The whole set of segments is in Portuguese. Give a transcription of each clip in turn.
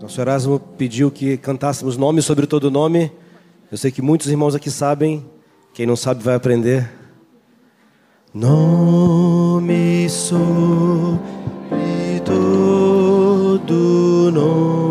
Nosso Erasmo pediu que cantássemos nome sobre todo nome. Eu sei que muitos irmãos aqui sabem. Quem não sabe vai aprender. Nome sobre todo nome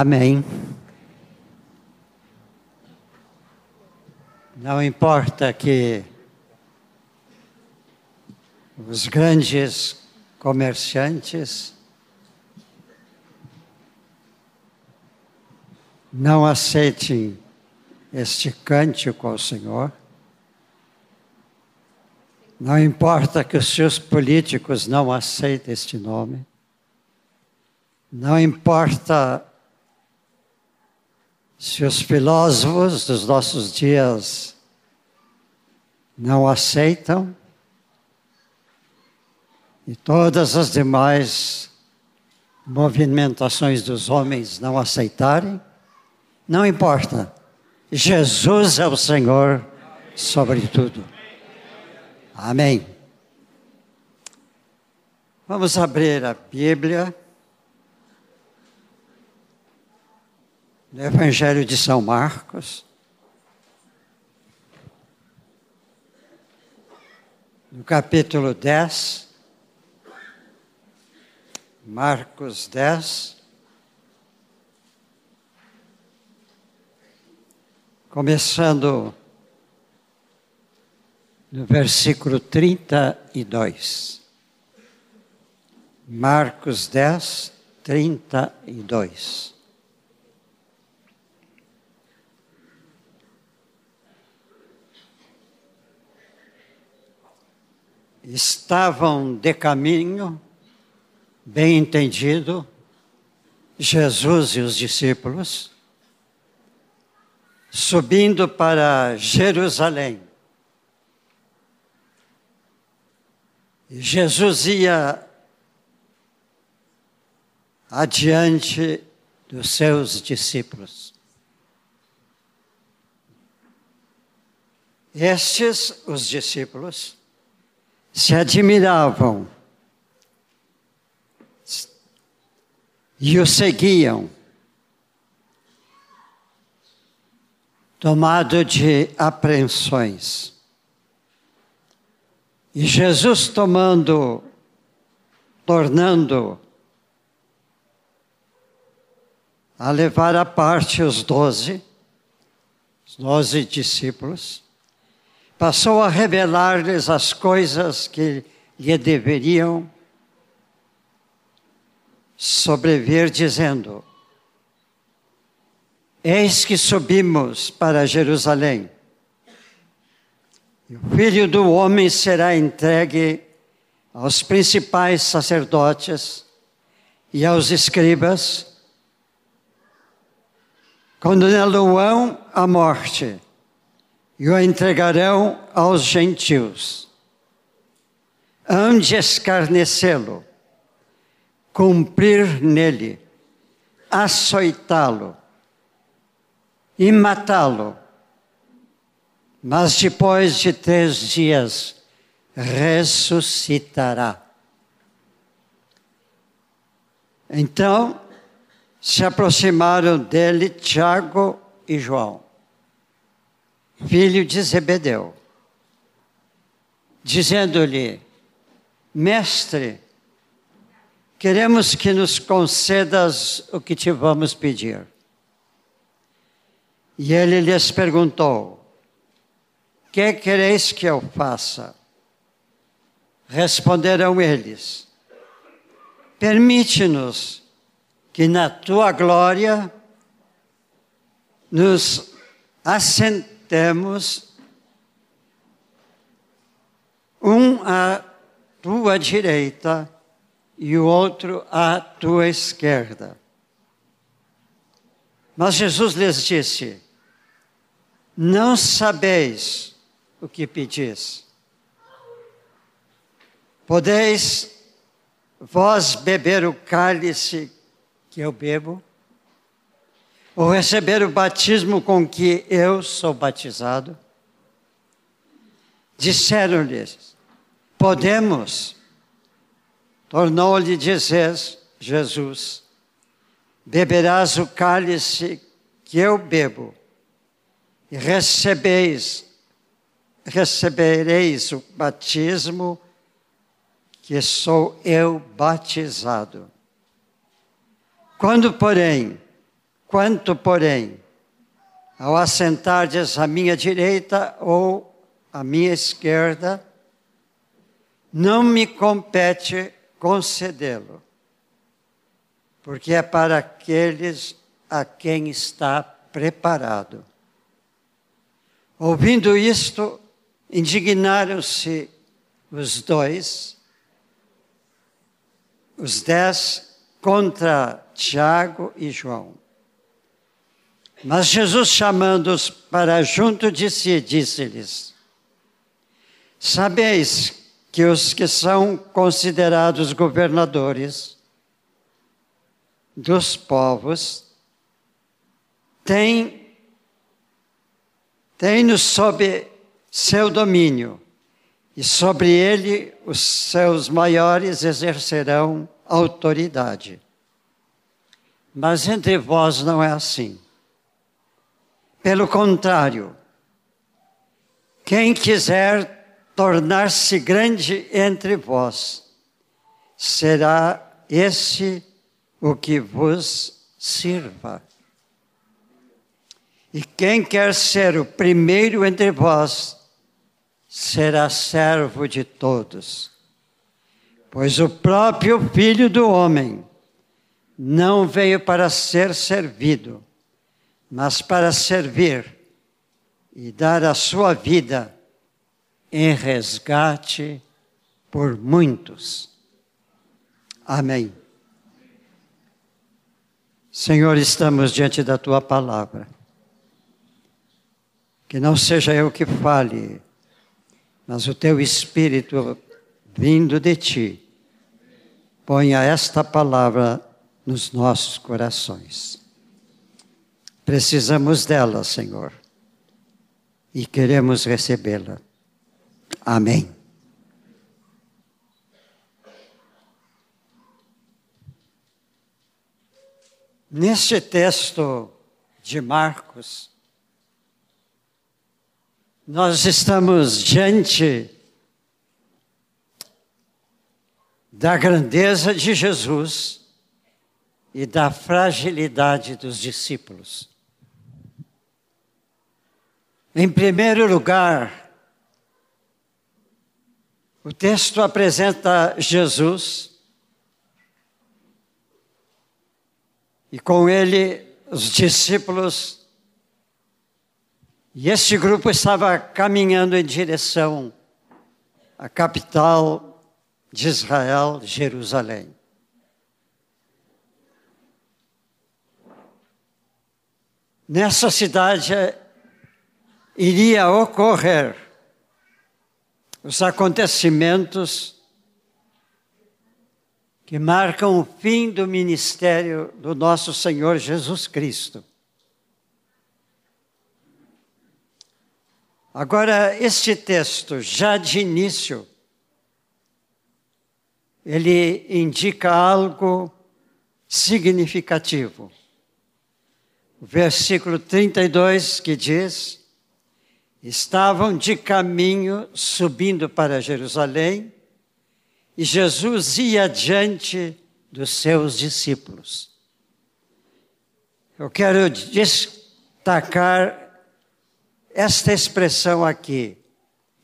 Amém. Não importa que os grandes comerciantes não aceitem este cântico ao Senhor. Não importa que os seus políticos não aceitem este nome. Não importa se os filósofos dos nossos dias não aceitam e todas as demais movimentações dos homens não aceitarem, não importa. Jesus é o Senhor sobre tudo. Amém. Vamos abrir a Bíblia. No Evangelho de São Marcos, no capítulo 10, Marcos 10, começando no versículo 32. Marcos 10, 32. Estavam de caminho, bem entendido, Jesus e os discípulos, subindo para Jerusalém. Jesus ia adiante dos seus discípulos. Estes, os discípulos, se admiravam e o seguiam, tomado de apreensões. E Jesus tomando, tornando a levar à parte os doze, os doze discípulos, passou a revelar-lhes as coisas que lhe deveriam sobreviver, dizendo: Eis que subimos para Jerusalém, e o filho do homem será entregue aos principais sacerdotes e aos escribas, condená-lo-ão à morte e o entregarão aos gentios. hão de escarnecê-lo, cumprir nele, açoitá-lo e matá-lo. Mas depois de três dias ressuscitará. Então se aproximaram dele Tiago e João, filho de Zebedeu, dizendo-lhe: Mestre, queremos que nos concedas o que te vamos pedir. E ele lhes perguntou: Que quereis que eu faça? Responderam eles: Permite-nos que na tua glória nos assentemos um à tua direita e o outro à tua esquerda. Mas Jesus lhes disse: Não sabeis o que pedis. Podeis vós beber o cálice que eu bebo, ou receber o batismo com que eu sou batizado? Disseram-lhes: Podemos. Tornou-lhe dizer Jesus: Beberás o cálice que eu bebo, e recebeis, recebereis o batismo que sou eu batizado. Quando, porém, quanto, porém, ao assentardes à minha direita ou à minha esquerda, não me compete concedê-lo, porque é para aqueles a quem está preparado. Ouvindo isto, indignaram-se os dois os dez contra Tiago e João. Mas Jesus, chamando-os para junto de si, disse-lhes: Sabeis que os que são considerados governadores dos povos têm, têm-nos sob seu domínio e sobre ele os seus maiores exercerão autoridade. Mas entre vós não é assim. Pelo contrário, quem quiser tornar-se grande entre vós, será esse o que vos sirva. E quem quer ser o primeiro entre vós, será servo de todos. Pois o próprio Filho do Homem não veio para ser servido, mas para servir e dar a sua vida em resgate por muitos. Amém. Senhor, estamos diante da tua palavra. Que não seja eu que fale, mas o teu Espírito vindo de ti, ponha esta palavra nos nossos corações. Precisamos dela, Senhor, e queremos recebê-la. Amém. Neste texto de Marcos, nós estamos diante da grandeza de Jesus e da fragilidade dos discípulos. Em primeiro lugar, o texto apresenta Jesus e com ele os discípulos e este grupo estava caminhando em direção à capital de Israel, Jerusalém. Nessa cidade iria ocorrer os acontecimentos que marcam o fim do ministério do nosso Senhor Jesus Cristo. Agora, este texto, já de início, ele indica algo significativo. O versículo 32 que diz: Estavam de caminho subindo para Jerusalém e Jesus ia adiante dos seus discípulos. Eu quero destacar esta expressão aqui.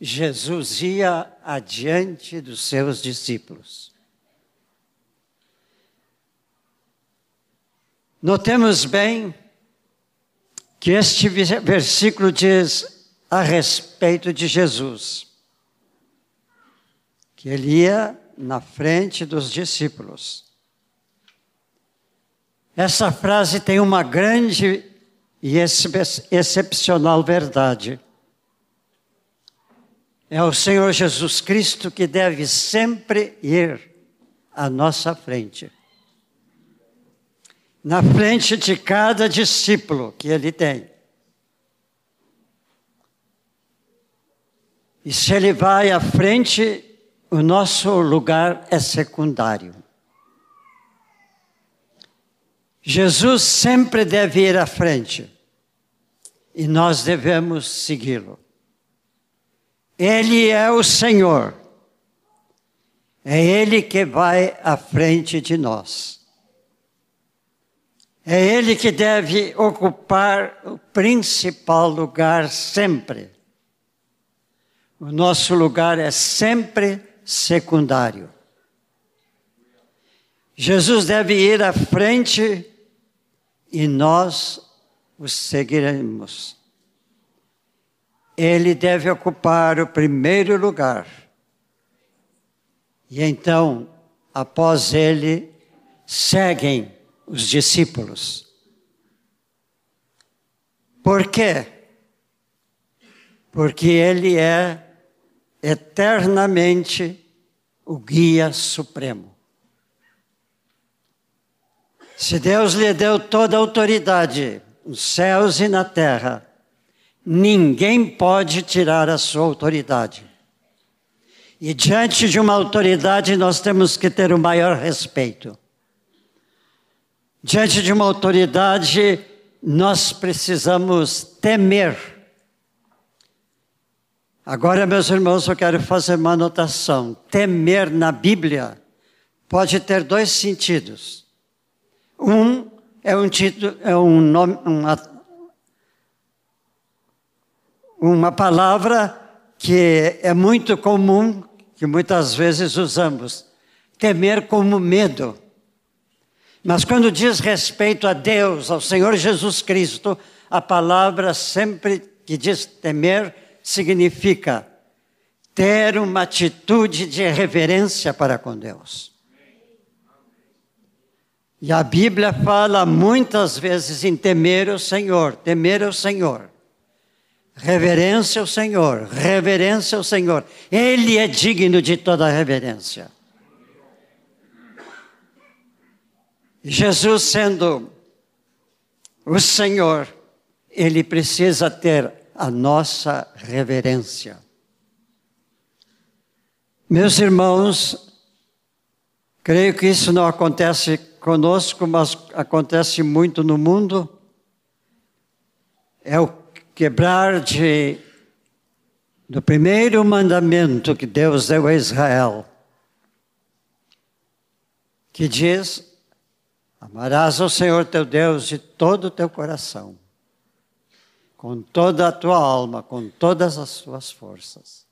Jesus ia adiante dos seus discípulos. Notemos bem que este versículo diz a respeito de Jesus, que ele ia na frente dos discípulos. Essa frase tem uma grande e excepcional verdade. É o Senhor Jesus Cristo que deve sempre ir à nossa frente. Na frente de cada discípulo que ele tem. E se ele vai à frente, o nosso lugar é secundário. Jesus sempre deve ir à frente e nós devemos segui-lo. Ele é o Senhor. É Ele que vai à frente de nós. É Ele que deve ocupar o principal lugar sempre. O nosso lugar é sempre secundário. Jesus deve ir à frente e nós o seguiremos. Ele deve ocupar o primeiro lugar. E então, após ele, seguem os discípulos. Por quê? Porque ele é eternamente o guia supremo. Se Deus lhe deu toda a autoridade nos céus e na terra, ninguém pode tirar a sua autoridade. E diante de uma autoridade, nós temos que ter o maior respeito. Diante de uma autoridade, nós precisamos temer. Agora, meus irmãos, eu quero fazer uma anotação. Temer na Bíblia pode ter dois sentidos. Um é um título, é um nome, uma, uma palavra que é muito comum, que muitas vezes usamos. Temer como medo. Mas quando diz respeito a Deus, ao Senhor Jesus Cristo, a palavra sempre que diz temer significa ter uma atitude de reverência para com Deus. E a Bíblia fala muitas vezes em temer o Senhor, temer o Senhor. Reverência ao Senhor, reverência ao Senhor. Ele é digno de toda reverência. Jesus sendo o Senhor, ele precisa ter a nossa reverência. Meus irmãos, creio que isso não acontece conosco, mas acontece muito no mundo, é o quebrar de, do primeiro mandamento que Deus deu a Israel, que diz: Amarás ao Senhor teu Deus de todo o teu coração, com toda a tua alma, com todas as tuas forças.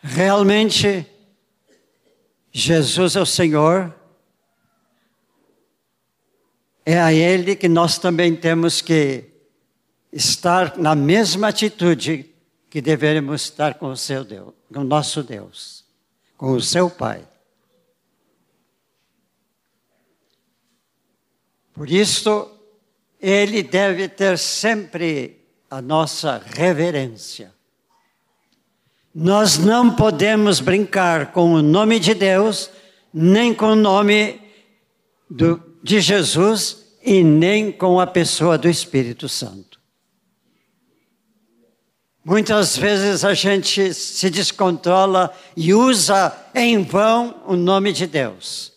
Realmente, Jesus é o Senhor, é a Ele que nós também temos que estar na mesma atitude que devemos estar com o seu Deus, com o nosso Deus, com o seu Pai. Por isso, Ele deve ter sempre a nossa reverência. Nós não podemos brincar com o nome de Deus, nem com o nome do, de Jesus e nem com a pessoa do Espírito Santo. Muitas vezes a gente se descontrola e usa em vão o nome de Deus,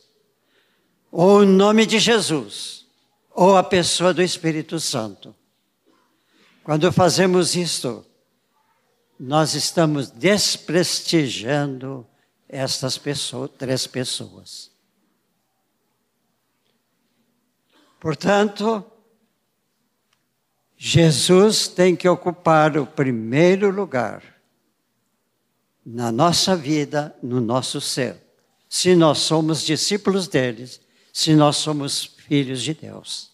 ou o nome de Jesus, ou a pessoa do Espírito Santo. Quando fazemos isto, nós estamos desprestigiando estas pessoas, três pessoas. Portanto, Jesus tem que ocupar o primeiro lugar na nossa vida, no nosso ser. Se nós somos discípulos deles, se nós somos filhos de Deus.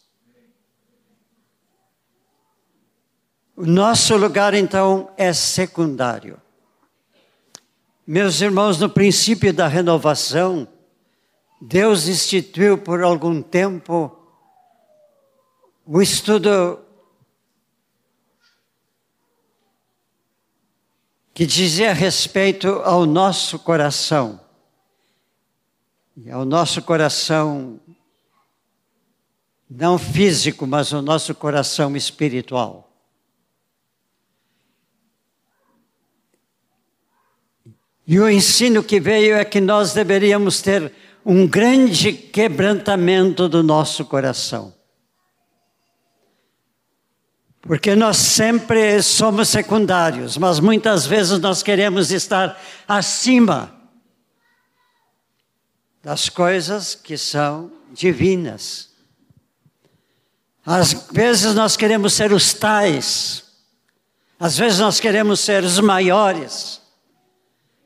O nosso lugar, então, é secundário. Meus irmãos, no princípio da renovação, Deus instituiu por algum tempo o estudo que dizia respeito ao nosso coração. E ao nosso coração, não físico, mas o nosso coração espiritual. E o ensino que veio é que nós deveríamos ter um grande quebrantamento do nosso coração. Porque nós sempre somos secundários, mas muitas vezes nós queremos estar acima das coisas que são divinas. Às vezes nós queremos ser os tais, às vezes nós queremos ser os maiores.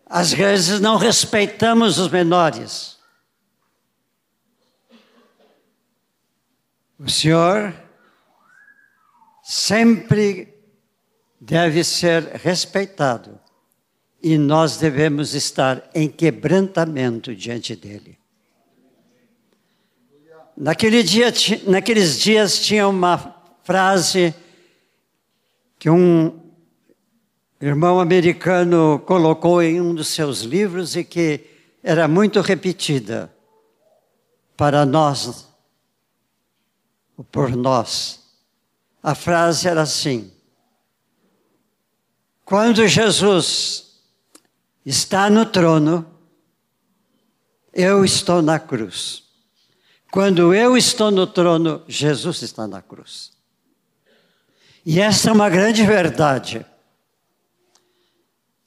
Às vezes não respeitamos os menores. O Senhor sempre deve ser respeitado e nós devemos estar em quebrantamento diante dele. Naquele dia, naqueles dias tinha uma frase que um irmão americano colocou em um dos seus livros e que era muito repetida para nós, por nós. A frase era assim: Quando Jesus está no trono, eu estou na cruz. Quando eu estou no trono, Jesus está na cruz. E essa é uma grande verdade.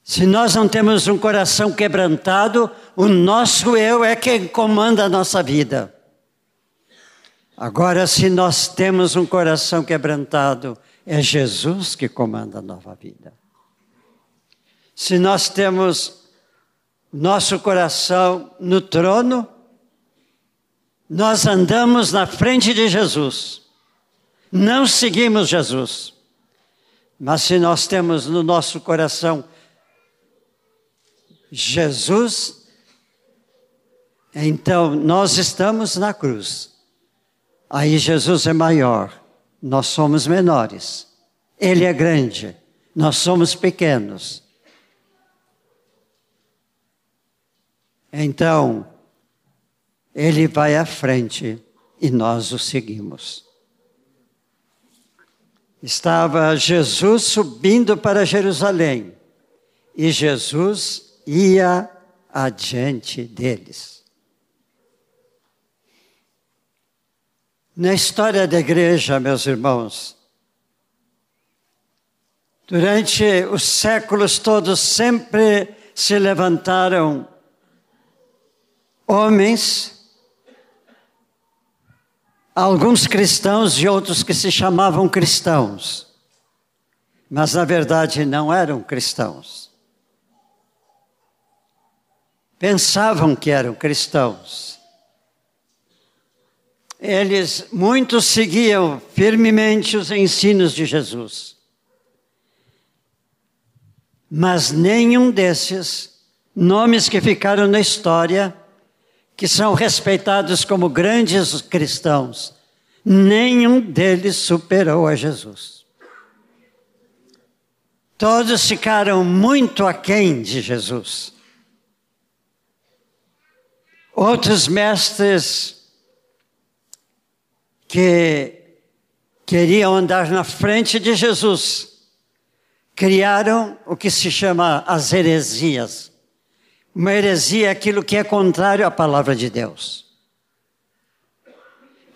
Se nós não temos um coração quebrantado, o nosso eu é quem comanda a nossa vida. Agora, se nós temos um coração quebrantado, é Jesus que comanda a nova vida. Se nós temos nosso coração no trono, nós andamos na frente de Jesus, não seguimos Jesus. Mas se nós temos no nosso coração Jesus, então nós estamos na cruz. Aí Jesus é maior, nós somos menores. Ele é grande, nós somos pequenos. Então, ele vai à frente e nós o seguimos. Estava Jesus subindo para Jerusalém e Jesus ia adiante deles. Na história da igreja, meus irmãos, durante os séculos todos sempre se levantaram homens, alguns cristãos e outros que se chamavam cristãos, mas na verdade não eram cristãos pensavam que eram cristãos. Eles muitos seguiam firmemente os ensinos de Jesus. Mas nenhum desses nomes que ficaram na história, que são respeitados como grandes cristãos, nenhum deles superou a Jesus. Todos ficaram muito aquém de Jesus. Outros mestres que queriam andar na frente de Jesus criaram o que se chama as heresias. Uma heresia é aquilo que é contrário à palavra de Deus.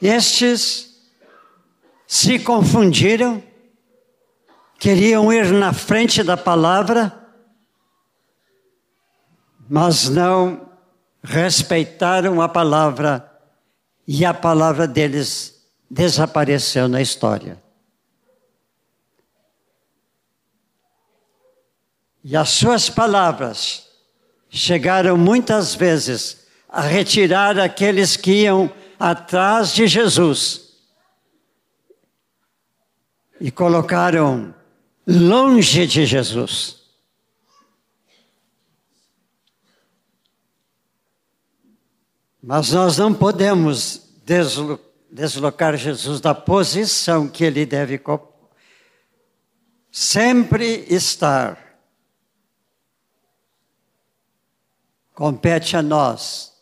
Estes se confundiram queriam ir na frente da palavra, mas não respeitaram a palavra e a palavra deles desapareceu na história. E as suas palavras chegaram muitas vezes a retirar aqueles que iam atrás de Jesus e colocaram longe de Jesus. Mas nós não podemos deslocar Jesus da posição que ele deve sempre estar. Compete a nós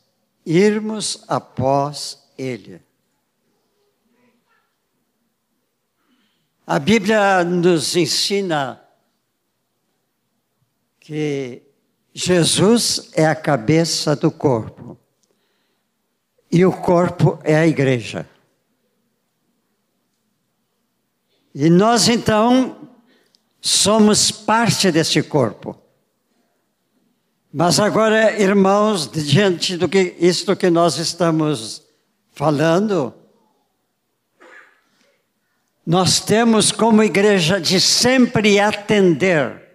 irmos após ele. A Bíblia nos ensina que Jesus é a cabeça do corpo e o corpo é a igreja. E nós então somos parte desse corpo. Mas agora, irmãos, diante do que isto que nós estamos falando, nós temos como igreja de sempre atender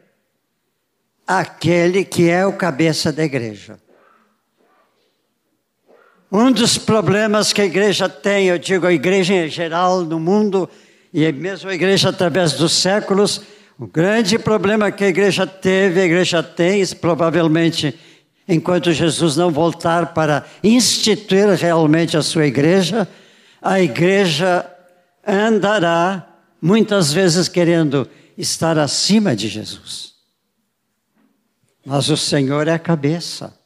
aquele que é o cabeça da igreja. Um dos problemas que a igreja tem, eu digo a igreja em geral no mundo, e mesmo a igreja através dos séculos, o grande problema que a igreja teve, a igreja tem, provavelmente enquanto Jesus não voltar para instituir realmente a sua igreja, a igreja andará muitas vezes querendo estar acima de Jesus. Mas o Senhor é a cabeça.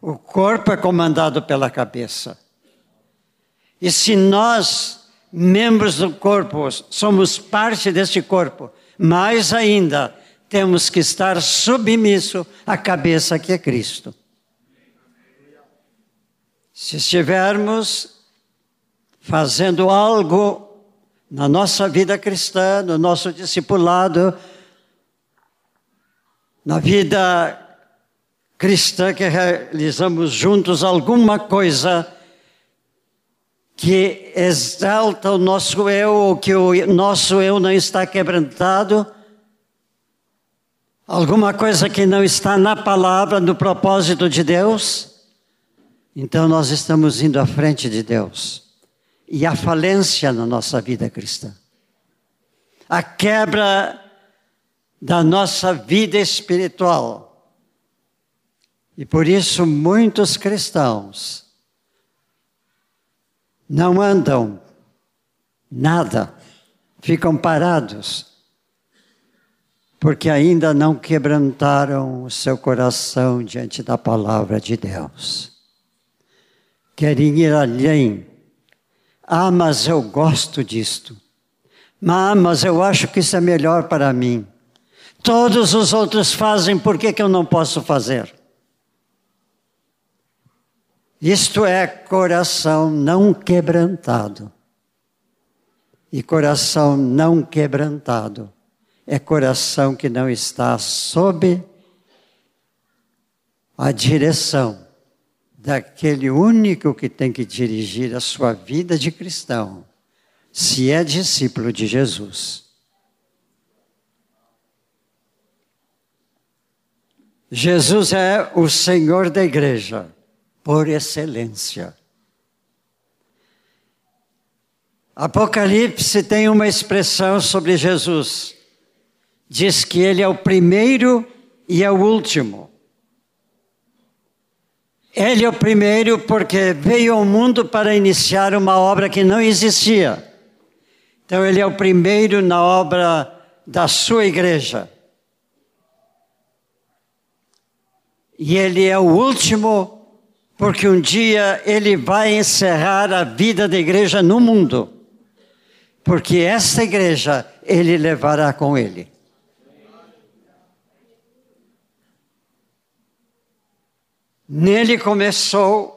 O corpo é comandado pela cabeça. E se nós, membros do corpo, somos parte deste corpo, mais ainda temos que estar submisso à cabeça que é Cristo. Se estivermos fazendo algo na nossa vida cristã, no nosso discipulado, na vida cristã que realizamos juntos alguma coisa que exalta o nosso eu, ou que o nosso eu não está quebrantado, alguma coisa que não está na palavra, no propósito de Deus, então nós estamos indo à frente de Deus e a falência na nossa vida cristã. A quebra da nossa vida espiritual. E por isso muitos cristãos não andam nada, ficam parados, porque ainda não quebrantaram o seu coração diante da palavra de Deus. Querem ir além ah, mas eu gosto disto. Ah, mas eu acho que isso é melhor para mim. Todos os outros fazem, por que, que eu não posso fazer? Isto é coração não quebrantado. E coração não quebrantado é coração que não está sob a direção daquele único que tem que dirigir a sua vida de cristão, se é discípulo de Jesus. Jesus é o Senhor da igreja, por excelência. Apocalipse tem uma expressão sobre Jesus. Diz que ele é o primeiro e é o último. Ele é o primeiro porque veio ao mundo para iniciar uma obra que não existia. Então, ele é o primeiro na obra da sua igreja. E ele é o último, porque um dia ele vai encerrar a vida da igreja no mundo. Porque esta igreja ele levará com ele. Nele começou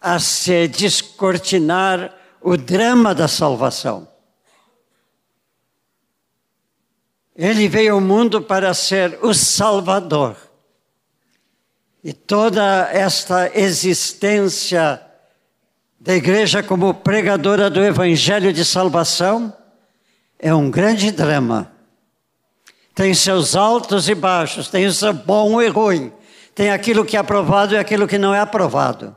a se descortinar o drama da salvação. Ele veio ao mundo para ser o Salvador. E toda esta existência da igreja como pregadora do Evangelho de salvação é um grande drama. Tem seus altos e baixos, tem o seu bom e ruim, tem aquilo que é aprovado e aquilo que não é aprovado.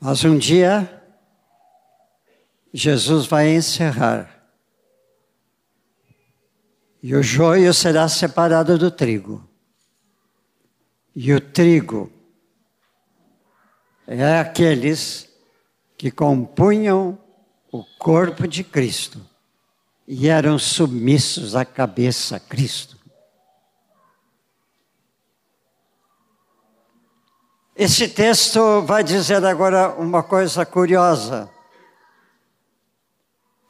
Mas um dia, Jesus vai encerrar. E o joio será separado do trigo. E o trigo é aqueles que compunham o corpo de Cristo e eram submissos à cabeça Cristo. Esse texto vai dizer agora uma coisa curiosa.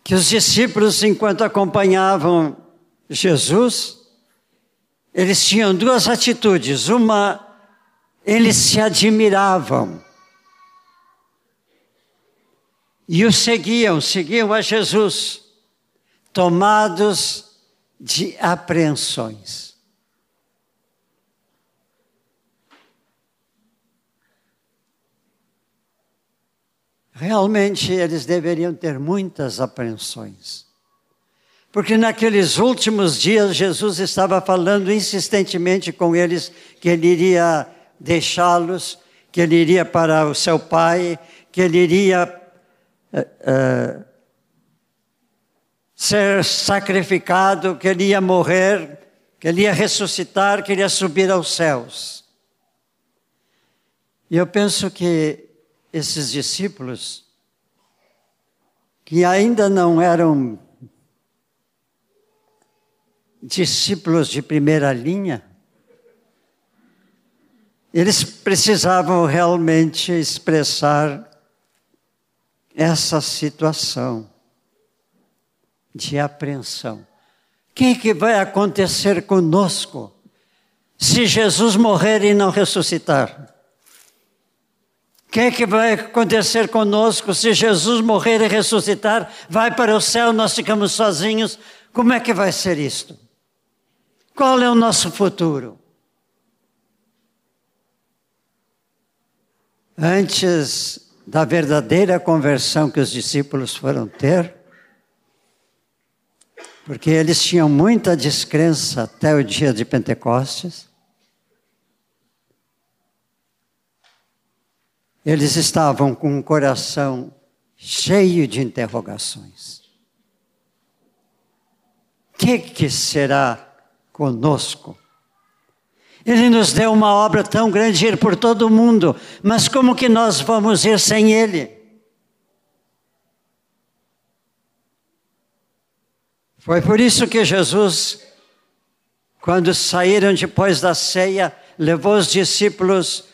Que os discípulos, enquanto acompanhavam Jesus, eles tinham duas atitudes. Uma, eles se admiravam. E o seguiam, seguiam a Jesus, tomados de apreensões. Realmente eles deveriam ter muitas apreensões. Porque naqueles últimos dias Jesus estava falando insistentemente com eles que ele iria deixá-los, que ele iria para o seu pai, que ele iria uh, uh, ser sacrificado, que ele ia morrer, que ele ia ressuscitar, que ele ia subir aos céus. E eu penso que esses discípulos, que ainda não eram discípulos de primeira linha, eles precisavam realmente expressar essa situação de apreensão. O que, que vai acontecer conosco se Jesus morrer e não ressuscitar? O que, que vai acontecer conosco se Jesus morrer e ressuscitar? Vai para o céu, nós ficamos sozinhos. Como é que vai ser isto? Qual é o nosso futuro? Antes da verdadeira conversão que os discípulos foram ter, porque eles tinham muita descrença até o dia de Pentecostes, Eles estavam com o coração cheio de interrogações. O que, que será conosco? Ele nos deu uma obra tão grande ir por todo o mundo, mas como que nós vamos ir sem Ele? Foi por isso que Jesus, quando saíram depois da ceia, levou os discípulos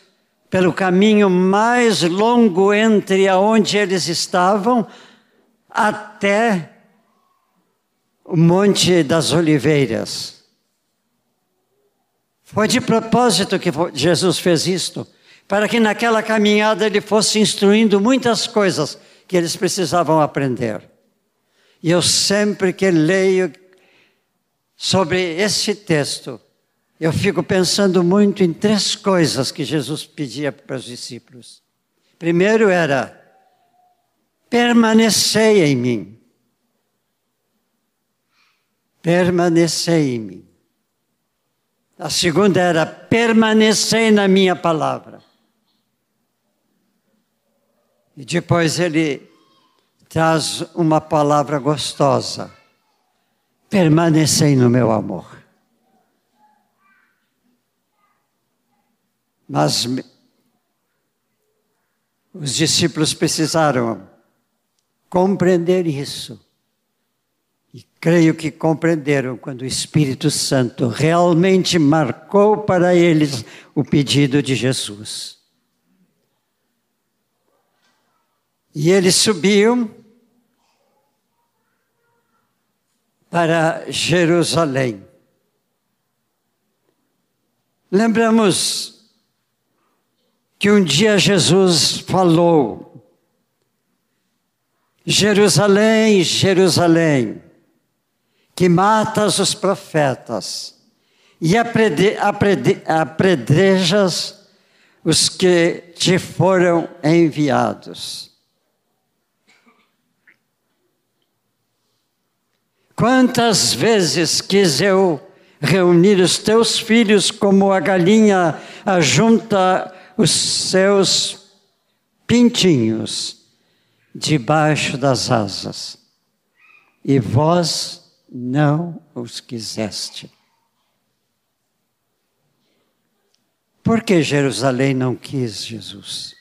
pelo caminho mais longo entre aonde eles estavam até o Monte das Oliveiras. Foi de propósito que Jesus fez isto, para que naquela caminhada ele fosse instruindo muitas coisas que eles precisavam aprender. E eu sempre que leio sobre esse texto, eu fico pensando muito em três coisas que Jesus pedia para os discípulos. Primeiro era: permanecei em mim. Permanecei em mim. A segunda era: permanecei na minha palavra. E depois ele traz uma palavra gostosa: permanecei no meu amor. Mas os discípulos precisaram compreender isso. E creio que compreenderam quando o Espírito Santo realmente marcou para eles o pedido de Jesus. E eles subiam para Jerusalém. Lembramos que um dia Jesus falou: Jerusalém, Jerusalém, que matas os profetas e apredrejas os que te foram enviados. Quantas vezes quis eu reunir os teus filhos como a galinha ajunta os seus pintinhos debaixo das asas, e vós não os quiseste. Por que Jerusalém não quis Jesus?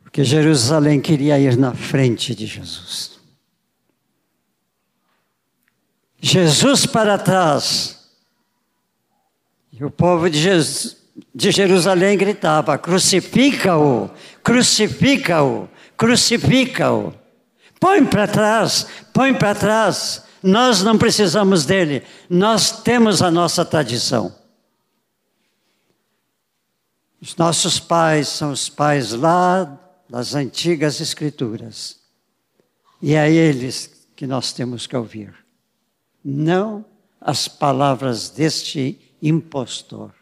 Porque Jerusalém queria ir na frente de Jesus. Jesus para trás. E o povo de, Jesus, de Jerusalém gritava: crucifica-o, crucifica-o, crucifica-o. Põe para trás, põe para trás. Nós não precisamos dele, nós temos a nossa tradição. Os nossos pais são os pais lá das antigas Escrituras. E é eles que nós temos que ouvir, não as palavras deste impostor.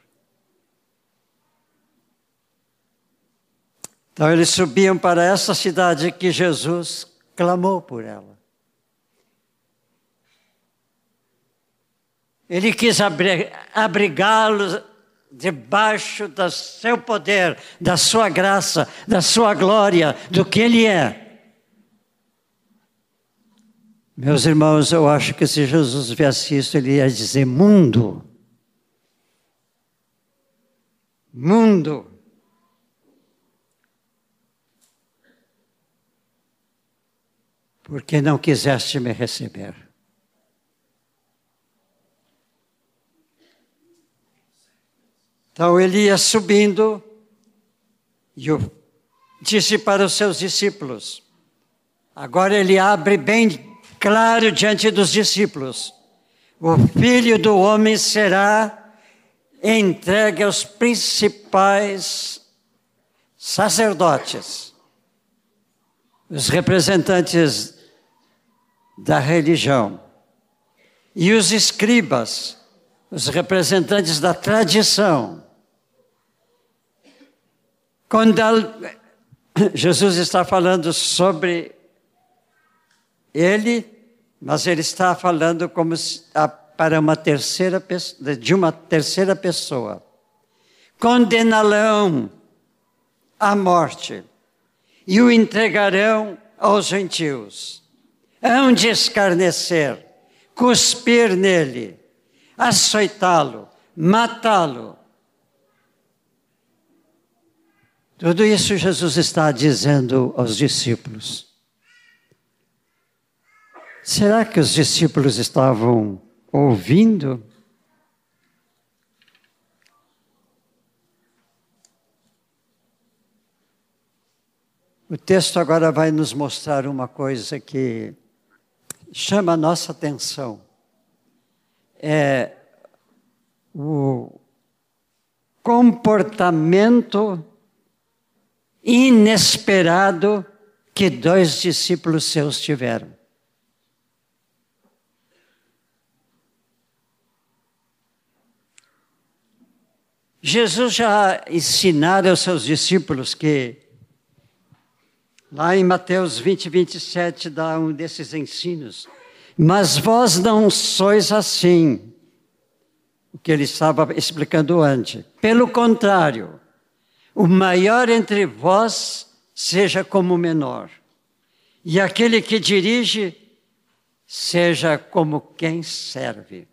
Então eles subiam para essa cidade que Jesus clamou por ela. Ele quis abrigá-los debaixo do seu poder, da sua graça, da sua glória, do que Ele é. Meus irmãos, eu acho que se Jesus viesse isso, ele ia dizer: mundo. Mundo. Porque não quiseste me receber. Então ele ia subindo e disse para os seus discípulos. Agora ele abre bem claro diante dos discípulos: o filho do homem será entregue aos principais sacerdotes, os representantes da religião e os escribas, os representantes da tradição. Quando Jesus está falando sobre ele, mas ele está falando como para uma terceira de uma terceira pessoa. Condenarão à morte e o entregarão aos gentios. Hão de escarnecer, cuspir nele, açoitá-lo, matá-lo Tudo isso Jesus está dizendo aos discípulos. Será que os discípulos estavam ouvindo? O texto agora vai nos mostrar uma coisa que chama a nossa atenção. É o comportamento inesperado que dois discípulos seus tiveram. Jesus já ensinara aos seus discípulos que, lá em Mateus 20, 27, dá um desses ensinos. Mas vós não sois assim, o que ele estava explicando antes. Pelo contrário, o maior entre vós seja como o menor, e aquele que dirige seja como quem serve.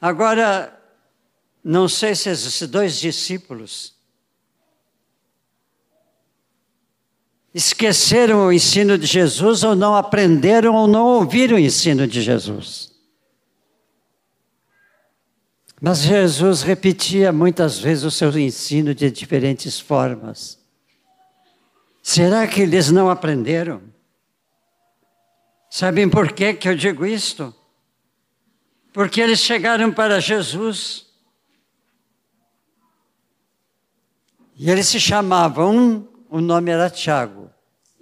Agora, não sei se esses dois discípulos esqueceram o ensino de Jesus ou não aprenderam ou não ouviram o ensino de Jesus. Mas Jesus repetia muitas vezes o seu ensino de diferentes formas. Será que eles não aprenderam? Sabem por que, que eu digo isto? Porque eles chegaram para Jesus e eles se chamavam, um, o nome era Tiago,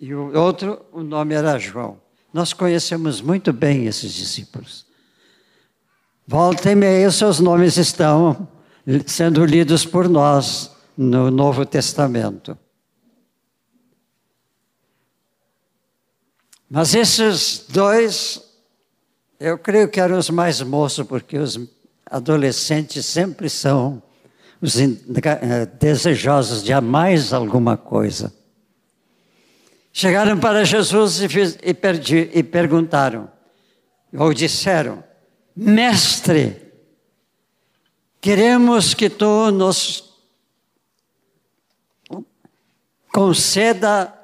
e o outro, o nome era João. Nós conhecemos muito bem esses discípulos. Volta e meia, seus nomes estão sendo lidos por nós no Novo Testamento. Mas esses dois, eu creio que eram os mais moços, porque os adolescentes sempre são os eh, desejosos de mais alguma coisa. Chegaram para Jesus e, fiz, e, perdi, e perguntaram, ou disseram: Mestre, queremos que tu nos conceda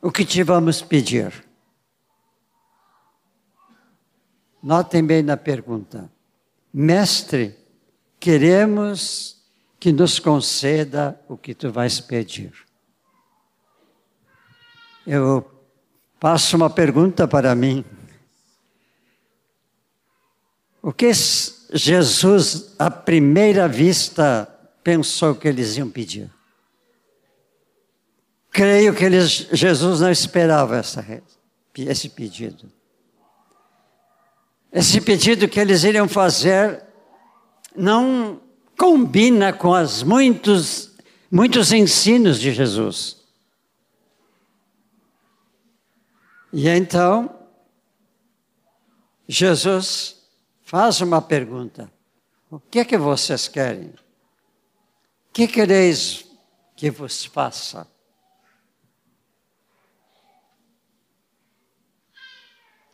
o que te vamos pedir. Notem bem na pergunta. Mestre, queremos que nos conceda o que tu vais pedir. Eu passo uma pergunta para mim. O que Jesus, à primeira vista, pensou que eles iam pedir? Creio que eles, Jesus não esperava essa, esse pedido. Esse pedido que eles iriam fazer não combina com os muitos, muitos ensinos de Jesus. E então, Jesus faz uma pergunta: O que é que vocês querem? O que quereis que vos faça?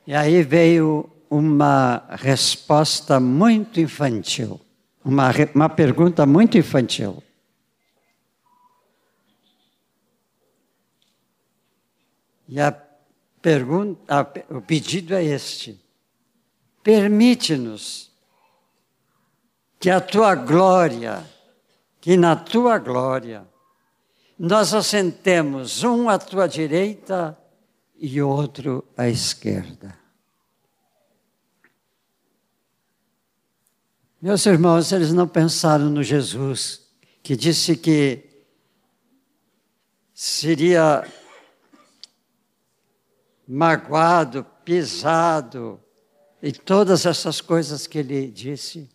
E aí veio uma resposta muito infantil, uma, uma pergunta muito infantil. E a pergunta, o pedido é este: permite-nos que a tua glória, que na tua glória, nós assentemos um à tua direita e outro à esquerda. Meus irmãos, eles não pensaram no Jesus, que disse que seria magoado, pisado, e todas essas coisas que ele disse,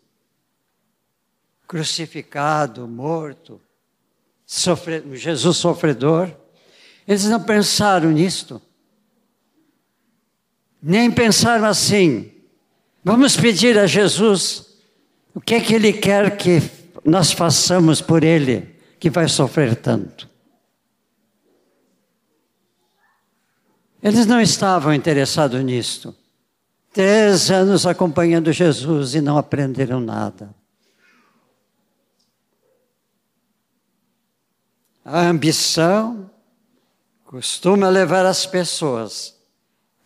crucificado, morto, sofre, Jesus sofredor. Eles não pensaram nisto. Nem pensaram assim. Vamos pedir a Jesus o que é que Ele quer que nós façamos por Ele, que vai sofrer tanto? Eles não estavam interessados nisto. Três anos acompanhando Jesus e não aprenderam nada. A ambição costuma levar as pessoas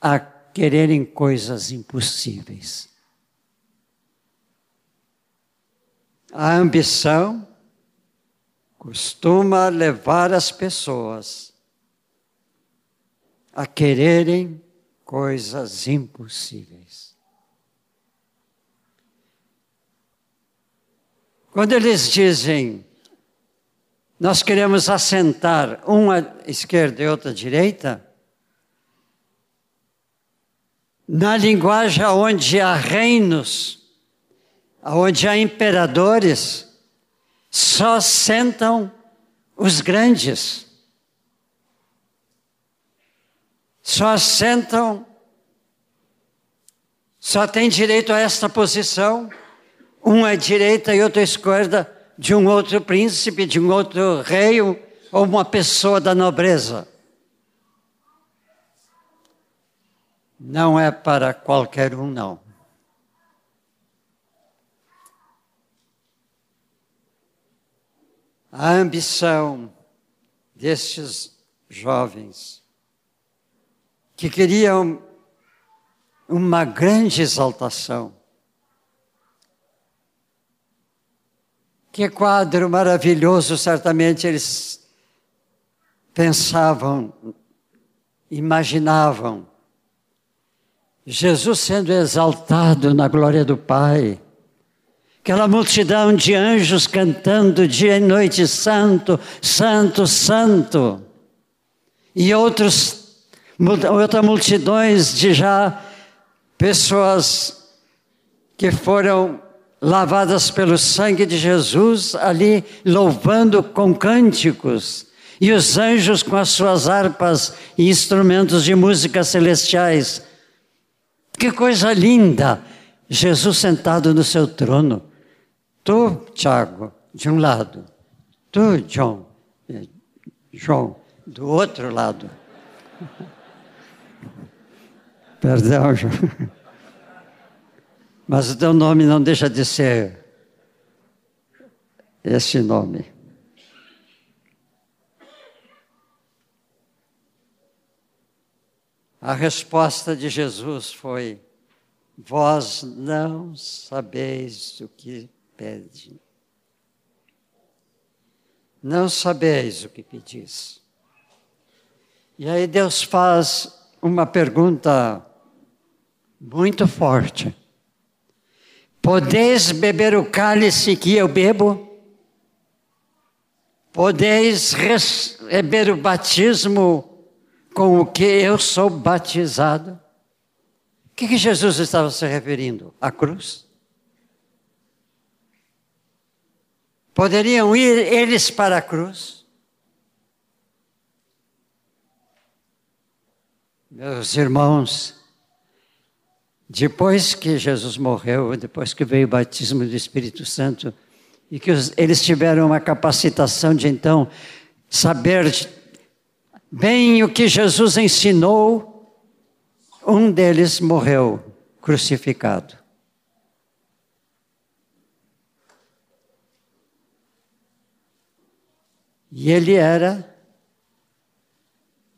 a quererem coisas impossíveis. A ambição costuma levar as pessoas a quererem coisas impossíveis. Quando eles dizem, nós queremos assentar uma esquerda e outra direita, na linguagem onde há reinos, onde há imperadores, só sentam os grandes. Só sentam, só tem direito a esta posição, um à direita e outro à esquerda de um outro príncipe, de um outro rei ou uma pessoa da nobreza. Não é para qualquer um, não. a ambição destes jovens que queriam uma grande exaltação. Que quadro maravilhoso, certamente eles pensavam, imaginavam. Jesus sendo exaltado na glória do Pai. Aquela multidão de anjos cantando dia e noite, Santo, Santo, Santo. E outros, outras multidões de já pessoas que foram lavadas pelo sangue de Jesus, ali louvando com cânticos, e os anjos com as suas harpas e instrumentos de música celestiais. Que coisa linda! Jesus sentado no seu trono. Tu, Tiago, de um lado. Tu, John, eh, João, do outro lado. Perdão. Mas o teu nome não deixa de ser esse nome. A resposta de Jesus foi: Vós não sabeis o que pede. Não sabeis o que pedis. E aí Deus faz uma pergunta muito forte. Podeis beber o cálice que eu bebo? Podeis receber o batismo com o que eu sou batizado? O que, que Jesus estava se referindo? A cruz? Poderiam ir eles para a cruz? Meus irmãos, depois que Jesus morreu, depois que veio o batismo do Espírito Santo, e que os, eles tiveram uma capacitação de então saber bem o que Jesus ensinou, um deles morreu crucificado. E ele era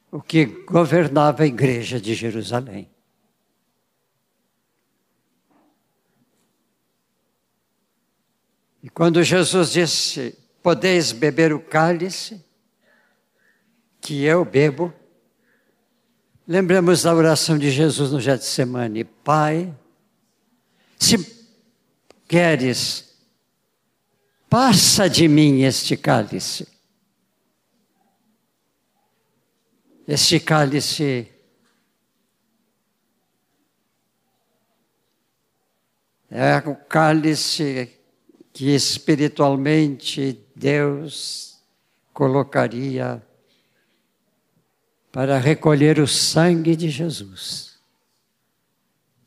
o que governava a igreja de Jerusalém. Quando Jesus disse: Podeis beber o cálice que eu bebo, lembramos da oração de Jesus no Getsemane: Pai, se queres, passa de mim este cálice. Este cálice é o cálice que espiritualmente Deus colocaria para recolher o sangue de Jesus,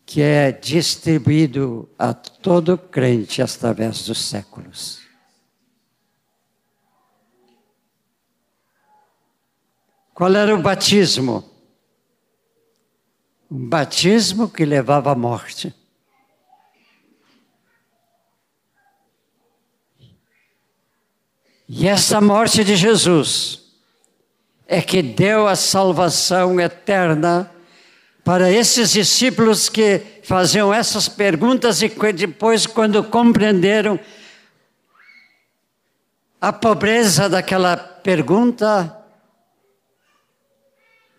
que é distribuído a todo crente através dos séculos. Qual era o batismo? Um batismo que levava à morte. E essa morte de Jesus é que deu a salvação eterna para esses discípulos que faziam essas perguntas e depois, quando compreenderam a pobreza daquela pergunta,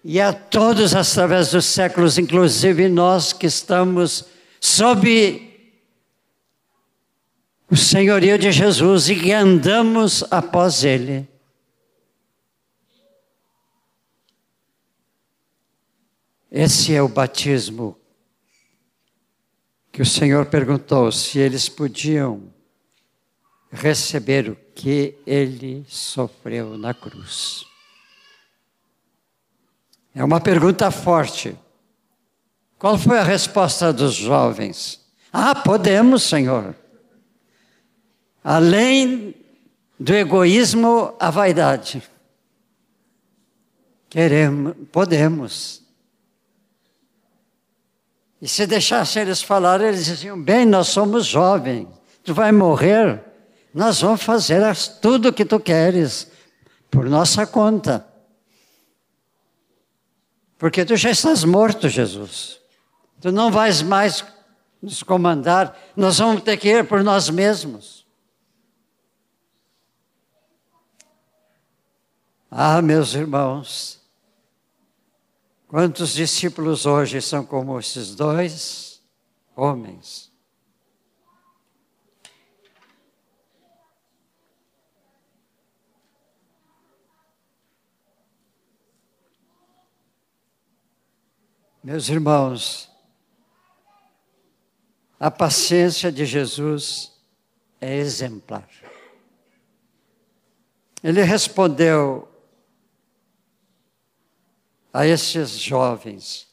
e a todos através dos séculos, inclusive nós que estamos sob o senhorio de Jesus e que andamos após Ele. Esse é o batismo que o Senhor perguntou se eles podiam receber o que ele sofreu na cruz. É uma pergunta forte. Qual foi a resposta dos jovens? Ah, podemos, Senhor. Além do egoísmo, a vaidade. Queremos, podemos. E se deixasse eles falar, eles diziam: bem, nós somos jovens, tu vai morrer, nós vamos fazer tudo o que tu queres, por nossa conta. Porque tu já estás morto, Jesus. Tu não vais mais nos comandar, nós vamos ter que ir por nós mesmos. Ah, meus irmãos, quantos discípulos hoje são como esses dois homens? Meus irmãos, a paciência de Jesus é exemplar. Ele respondeu a esses jovens: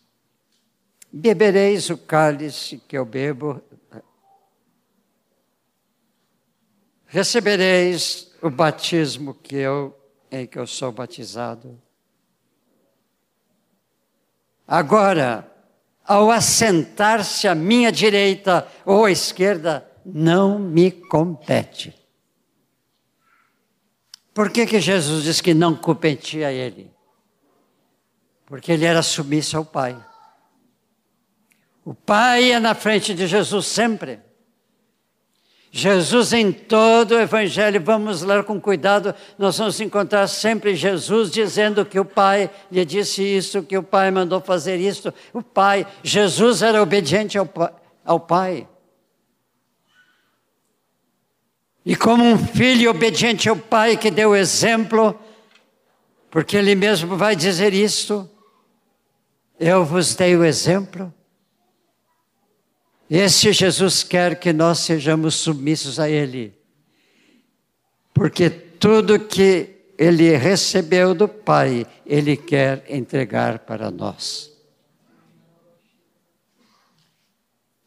Bebereis o cálice que eu bebo, recebereis o batismo que eu, em que eu sou batizado. Agora, ao assentar-se à minha direita ou à esquerda, não me compete. Por que, que Jesus diz que não competia a ele? Porque ele era submisso ao Pai. O Pai é na frente de Jesus sempre. Jesus em todo o Evangelho, vamos ler com cuidado, nós vamos encontrar sempre Jesus dizendo que o Pai lhe disse isso, que o Pai mandou fazer isso. O Pai, Jesus era obediente ao, ao Pai. E como um filho obediente ao Pai que deu exemplo, porque ele mesmo vai dizer isso, eu vos dei o exemplo. Esse Jesus quer que nós sejamos submissos a Ele, porque tudo que Ele recebeu do Pai, Ele quer entregar para nós.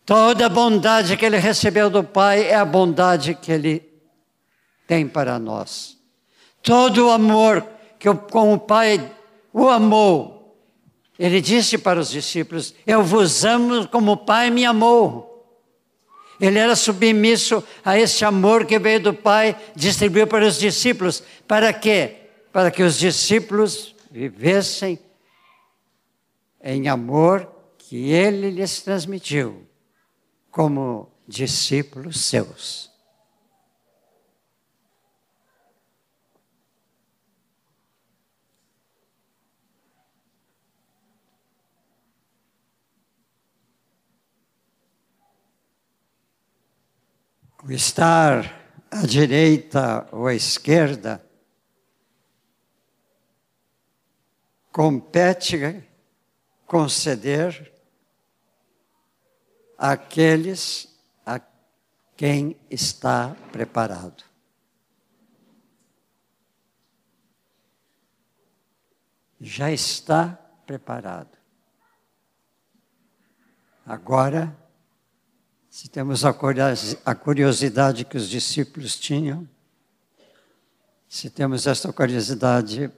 Toda a bondade que Ele recebeu do Pai é a bondade que Ele tem para nós. Todo o amor que com o Pai o amou, ele disse para os discípulos: Eu vos amo como o Pai me amou. Ele era submisso a esse amor que veio do Pai, distribuiu para os discípulos. Para quê? Para que os discípulos vivessem em amor que ele lhes transmitiu, como discípulos seus. O estar à direita ou à esquerda compete conceder àqueles a quem está preparado. Já está preparado. Agora se temos a curiosidade que os discípulos tinham, se temos esta curiosidade,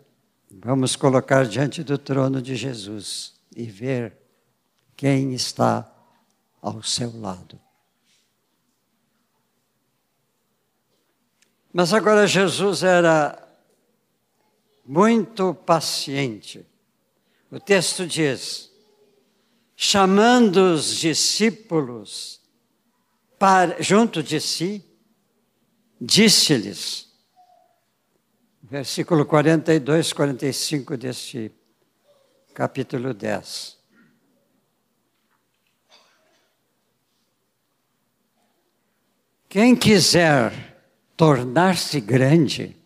vamos colocar diante do trono de Jesus e ver quem está ao seu lado. Mas agora Jesus era muito paciente. O texto diz: chamando os discípulos para, junto de si, disse-lhes, versículo 42, 45 deste capítulo 10. Quem quiser tornar-se grande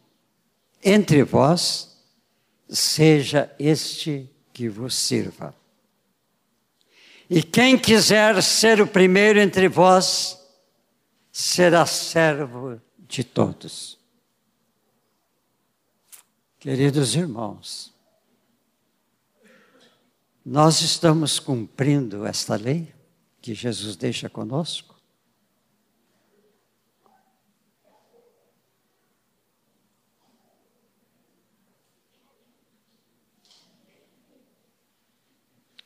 entre vós, seja este que vos sirva. E quem quiser ser o primeiro entre vós, será servo de todos. Queridos irmãos, nós estamos cumprindo esta lei que Jesus deixa conosco?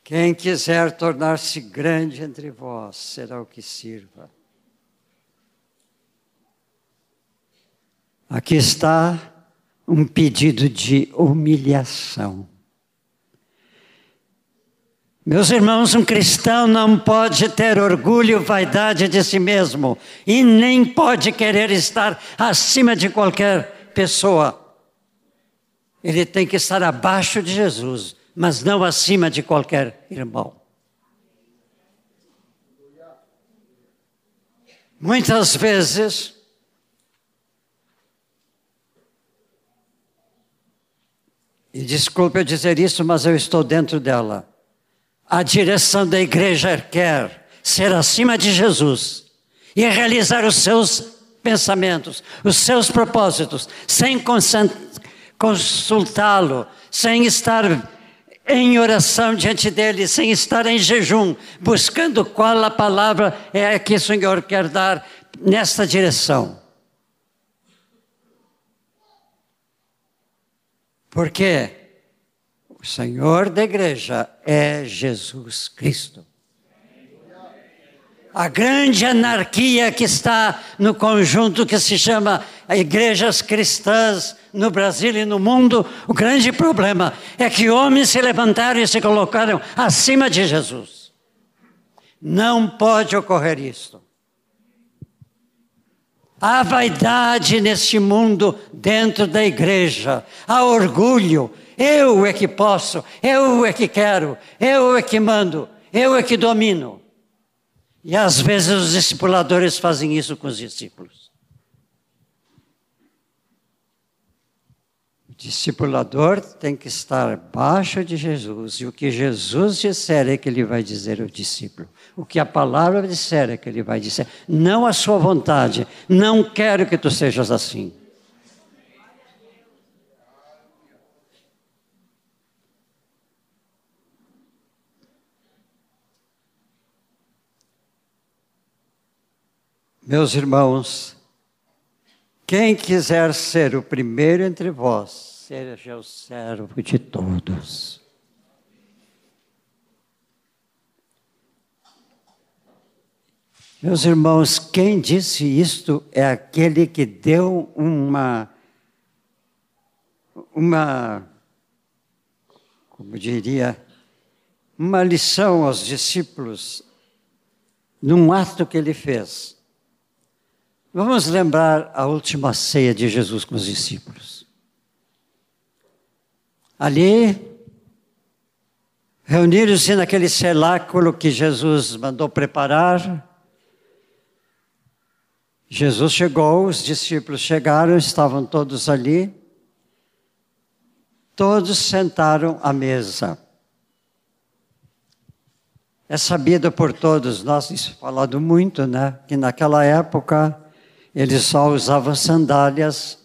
Quem quiser tornar-se grande entre vós será o que sirva. Aqui está um pedido de humilhação. Meus irmãos, um cristão não pode ter orgulho, vaidade de si mesmo e nem pode querer estar acima de qualquer pessoa. Ele tem que estar abaixo de Jesus, mas não acima de qualquer irmão. Muitas vezes, e desculpe eu dizer isso, mas eu estou dentro dela. A direção da igreja quer ser acima de Jesus e realizar os seus pensamentos, os seus propósitos, sem consultá-lo, sem estar em oração diante dele, sem estar em jejum, buscando qual a palavra é que o Senhor quer dar nesta direção. Porque o Senhor da igreja é Jesus Cristo. A grande anarquia que está no conjunto que se chama igrejas cristãs no Brasil e no mundo, o grande problema é que homens se levantaram e se colocaram acima de Jesus. Não pode ocorrer isto. Há vaidade neste mundo dentro da igreja, há orgulho. Eu é que posso, eu é que quero, eu é que mando, eu é que domino. E às vezes os discipuladores fazem isso com os discípulos. discipulador tem que estar abaixo de Jesus, e o que Jesus disser é que ele vai dizer ao discípulo. O que a palavra disser é que ele vai dizer. Não a sua vontade, não quero que tu sejas assim. Meus irmãos, quem quiser ser o primeiro entre vós, seja o servo de todos. Meus irmãos, quem disse isto é aquele que deu uma, uma, como diria, uma lição aos discípulos num ato que ele fez. Vamos lembrar a última ceia de Jesus com os discípulos. Ali, reuniram-se naquele cenáculo que Jesus mandou preparar. Jesus chegou, os discípulos chegaram, estavam todos ali. Todos sentaram à mesa. É sabido por todos, nós temos falado muito, né? Que naquela época eles só usavam sandálias,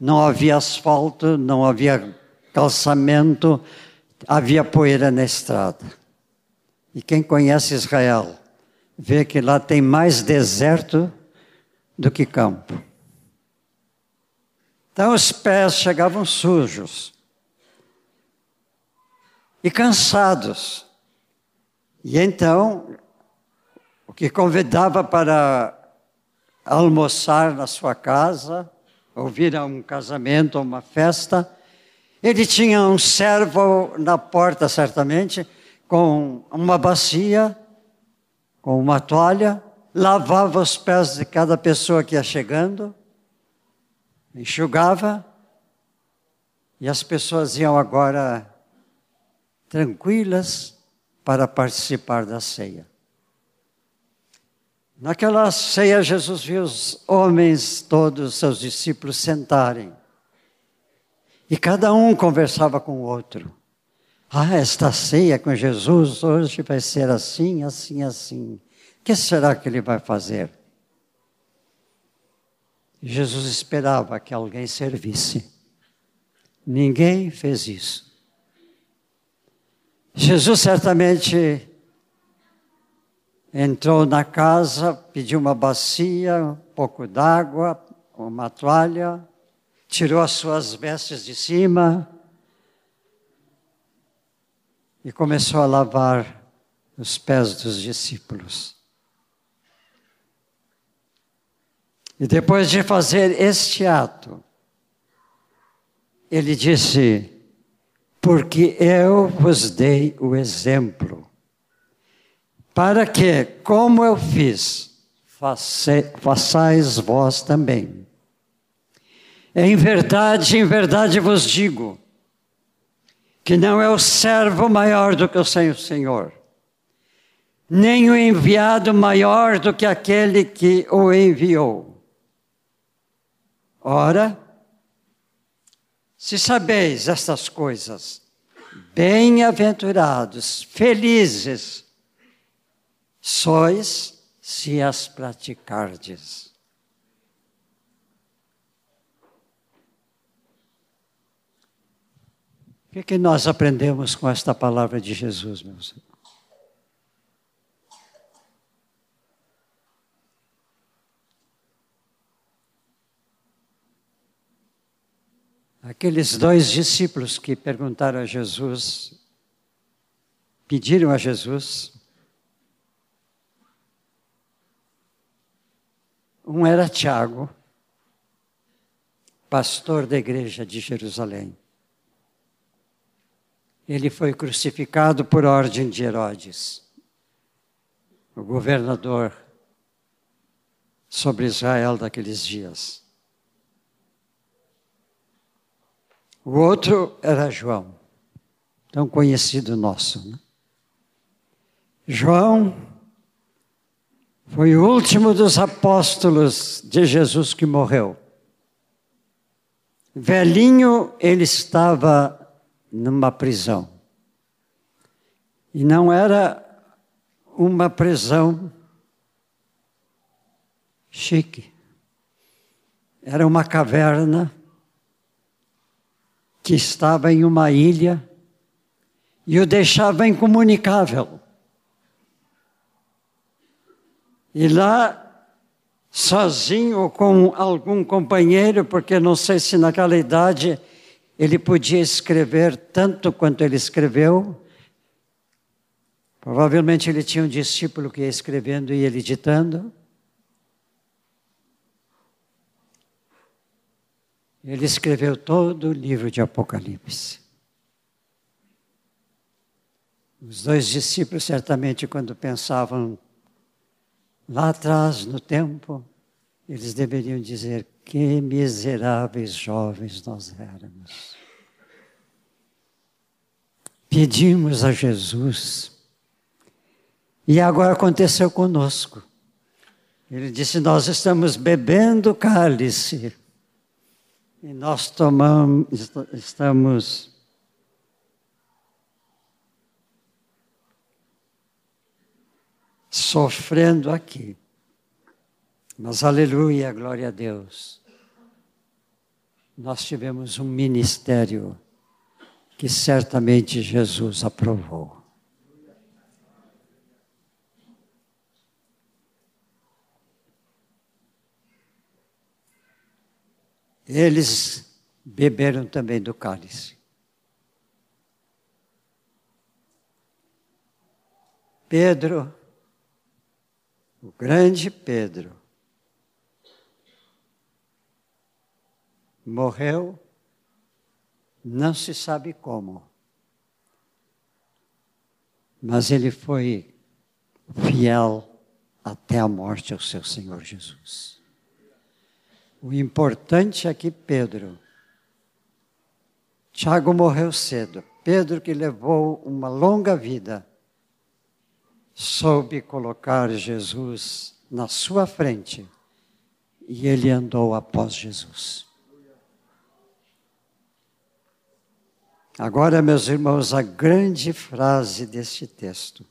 não havia asfalto, não havia calçamento, havia poeira na estrada. E quem conhece Israel vê que lá tem mais deserto do que campo. Então os pés chegavam sujos e cansados. E então, o que convidava para almoçar na sua casa, ouvir um casamento, uma festa, ele tinha um servo na porta, certamente, com uma bacia, com uma toalha, lavava os pés de cada pessoa que ia chegando, enxugava, e as pessoas iam agora tranquilas para participar da ceia. Naquela ceia, Jesus viu os homens, todos seus discípulos, sentarem. E cada um conversava com o outro. Ah, esta ceia com Jesus hoje vai ser assim, assim, assim. Que será que ele vai fazer? Jesus esperava que alguém servisse. Ninguém fez isso. Jesus certamente entrou na casa, pediu uma bacia, um pouco d'água, uma toalha, tirou as suas vestes de cima e começou a lavar os pés dos discípulos. E depois de fazer este ato, ele disse: Porque eu vos dei o exemplo, para que, como eu fiz, façais vós também. Em verdade, em verdade vos digo, que não é o servo maior do que o Senhor, nem o enviado maior do que aquele que o enviou. Ora, se sabeis estas coisas, bem-aventurados, felizes, sois se as praticardes. O que, é que nós aprendemos com esta palavra de Jesus, meus irmãos? Aqueles dois discípulos que perguntaram a Jesus, pediram a Jesus, um era Tiago, pastor da igreja de Jerusalém. Ele foi crucificado por ordem de Herodes, o governador sobre Israel daqueles dias. O outro era João, tão conhecido nosso. Né? João foi o último dos apóstolos de Jesus que morreu. Velhinho, ele estava numa prisão. E não era uma prisão chique. Era uma caverna que estava em uma ilha e o deixava incomunicável. E lá, sozinho com algum companheiro, porque não sei se naquela idade ele podia escrever tanto quanto ele escreveu. Provavelmente ele tinha um discípulo que ia escrevendo e ele ditando. Ele escreveu todo o livro de Apocalipse. Os dois discípulos, certamente, quando pensavam lá atrás no tempo, eles deveriam dizer: que miseráveis jovens nós éramos. Pedimos a Jesus. E agora aconteceu conosco. Ele disse: Nós estamos bebendo cálice. E nós tomamos, estamos sofrendo aqui. Mas aleluia, glória a Deus. Nós tivemos um ministério que certamente Jesus aprovou. Eles beberam também do cálice. Pedro, o grande Pedro, morreu, não se sabe como. Mas ele foi fiel até a morte ao seu Senhor Jesus. O importante é que Pedro, Tiago morreu cedo. Pedro, que levou uma longa vida, soube colocar Jesus na sua frente e ele andou após Jesus. Agora, meus irmãos, a grande frase deste texto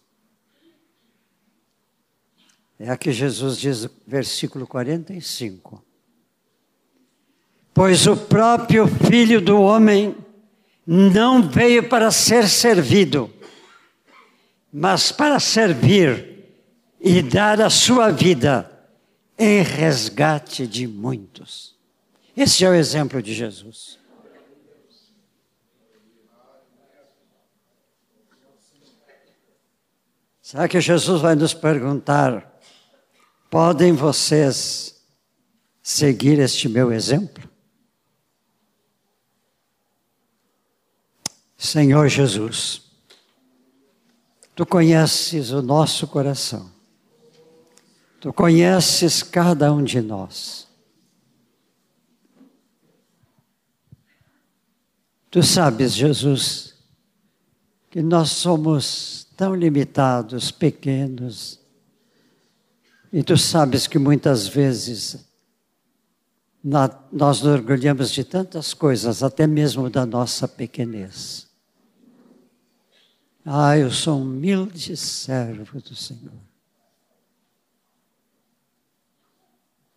é a que Jesus diz, versículo 45. Pois o próprio Filho do Homem não veio para ser servido, mas para servir e dar a sua vida em resgate de muitos. Esse é o exemplo de Jesus. Será que Jesus vai nos perguntar: podem vocês seguir este meu exemplo? Senhor Jesus, Tu conheces o nosso coração. Tu conheces cada um de nós. Tu sabes, Jesus, que nós somos tão limitados, pequenos, e tu sabes que muitas vezes nós nos orgulhamos de tantas coisas, até mesmo da nossa pequenez. Ah, eu sou um humilde servo do Senhor.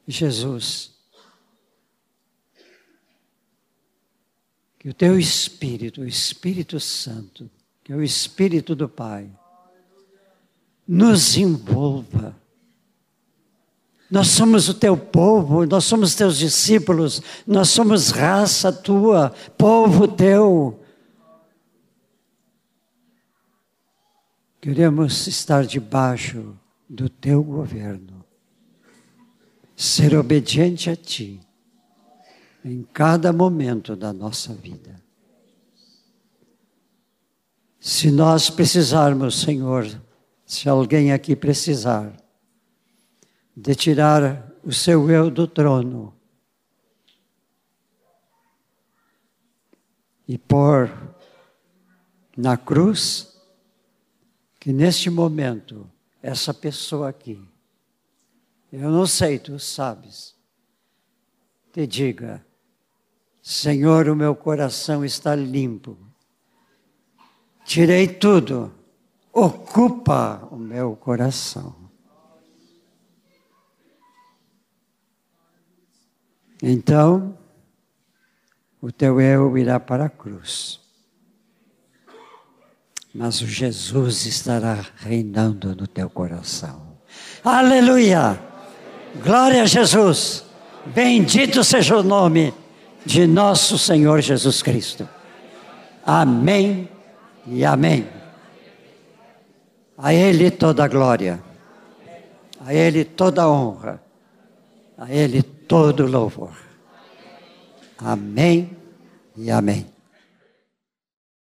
Jesus, que o teu Espírito, o Espírito Santo, que é o Espírito do Pai, nos envolva. Nós somos o teu povo, nós somos teus discípulos, nós somos raça tua, povo teu. Queremos estar debaixo do teu governo, ser obediente a ti em cada momento da nossa vida. Se nós precisarmos, Senhor, se alguém aqui precisar, de tirar o seu eu do trono e pôr na cruz, que neste momento, essa pessoa aqui, eu não sei, tu sabes, te diga: Senhor, o meu coração está limpo, tirei tudo, ocupa o meu coração. Então, o teu eu irá para a cruz mas o Jesus estará reinando no teu coração. Aleluia! Glória a Jesus! Bendito seja o nome de nosso Senhor Jesus Cristo. Amém e amém. A Ele toda a glória, a Ele toda a honra, a Ele todo o louvor. Amém e amém.